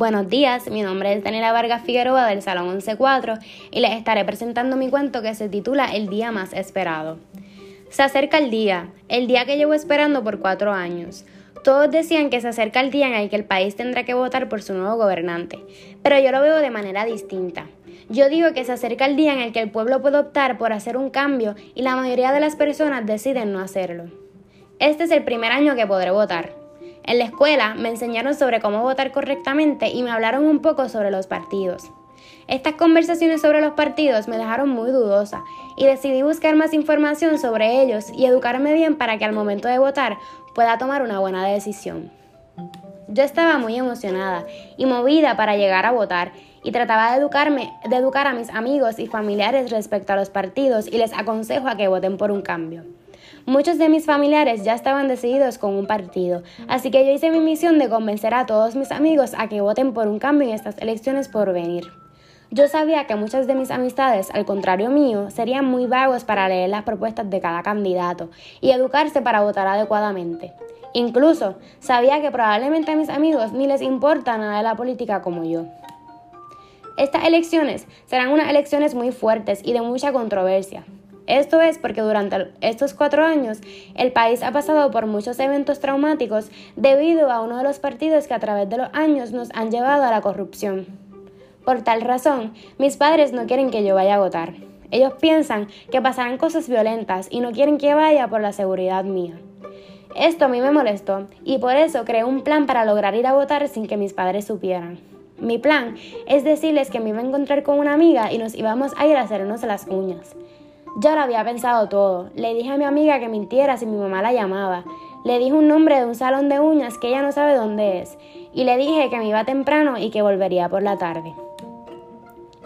Buenos días, mi nombre es Daniela Vargas Figueroa del Salón 11-4 y les estaré presentando mi cuento que se titula El día más esperado. Se acerca el día, el día que llevo esperando por cuatro años. Todos decían que se acerca el día en el que el país tendrá que votar por su nuevo gobernante, pero yo lo veo de manera distinta. Yo digo que se acerca el día en el que el pueblo puede optar por hacer un cambio y la mayoría de las personas deciden no hacerlo. Este es el primer año que podré votar. En la escuela me enseñaron sobre cómo votar correctamente y me hablaron un poco sobre los partidos. Estas conversaciones sobre los partidos me dejaron muy dudosa y decidí buscar más información sobre ellos y educarme bien para que al momento de votar pueda tomar una buena decisión. Yo estaba muy emocionada y movida para llegar a votar y trataba de educarme, de educar a mis amigos y familiares respecto a los partidos y les aconsejo a que voten por un cambio. Muchos de mis familiares ya estaban decididos con un partido, así que yo hice mi misión de convencer a todos mis amigos a que voten por un cambio en estas elecciones por venir. Yo sabía que muchas de mis amistades, al contrario mío, serían muy vagos para leer las propuestas de cada candidato y educarse para votar adecuadamente. Incluso sabía que probablemente a mis amigos ni les importa nada de la política como yo. Estas elecciones serán unas elecciones muy fuertes y de mucha controversia. Esto es porque durante estos cuatro años el país ha pasado por muchos eventos traumáticos debido a uno de los partidos que a través de los años nos han llevado a la corrupción. Por tal razón, mis padres no quieren que yo vaya a votar. Ellos piensan que pasarán cosas violentas y no quieren que vaya por la seguridad mía. Esto a mí me molestó y por eso creé un plan para lograr ir a votar sin que mis padres supieran. Mi plan es decirles que me iba a encontrar con una amiga y nos íbamos a ir a hacernos las uñas. Ya lo había pensado todo. Le dije a mi amiga que mintiera si mi mamá la llamaba. Le dije un nombre de un salón de uñas que ella no sabe dónde es. Y le dije que me iba temprano y que volvería por la tarde.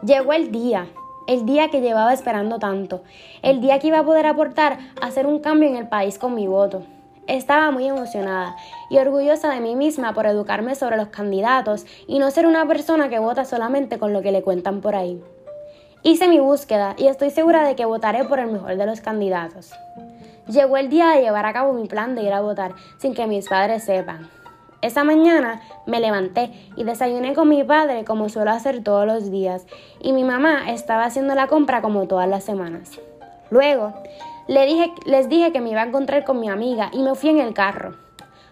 Llegó el día, el día que llevaba esperando tanto, el día que iba a poder aportar a hacer un cambio en el país con mi voto. Estaba muy emocionada y orgullosa de mí misma por educarme sobre los candidatos y no ser una persona que vota solamente con lo que le cuentan por ahí. Hice mi búsqueda y estoy segura de que votaré por el mejor de los candidatos. Llegó el día de llevar a cabo mi plan de ir a votar sin que mis padres sepan. Esa mañana me levanté y desayuné con mi padre como suelo hacer todos los días y mi mamá estaba haciendo la compra como todas las semanas. Luego le dije, les dije que me iba a encontrar con mi amiga y me fui en el carro.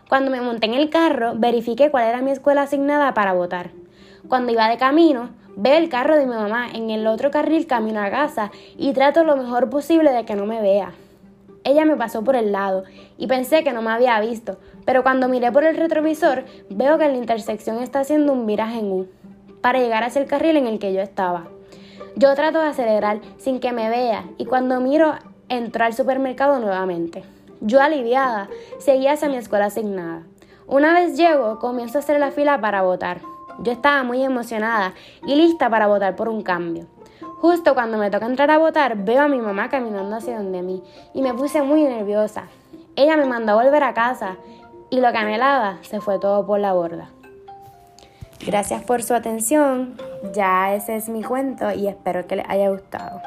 Cuando me monté en el carro verifiqué cuál era mi escuela asignada para votar. Cuando iba de camino Veo el carro de mi mamá en el otro carril camino a casa y trato lo mejor posible de que no me vea. Ella me pasó por el lado y pensé que no me había visto, pero cuando miré por el retrovisor veo que la intersección está haciendo un viraje en U para llegar hacia el carril en el que yo estaba. Yo trato de acelerar sin que me vea y cuando miro entro al supermercado nuevamente. Yo aliviada seguí hacia mi escuela asignada. Una vez llego comienzo a hacer la fila para votar. Yo estaba muy emocionada y lista para votar por un cambio. Justo cuando me toca entrar a votar, veo a mi mamá caminando hacia donde mí y me puse muy nerviosa. Ella me mandó a volver a casa y lo que anhelaba se fue todo por la borda. Gracias por su atención. Ya ese es mi cuento y espero que les haya gustado.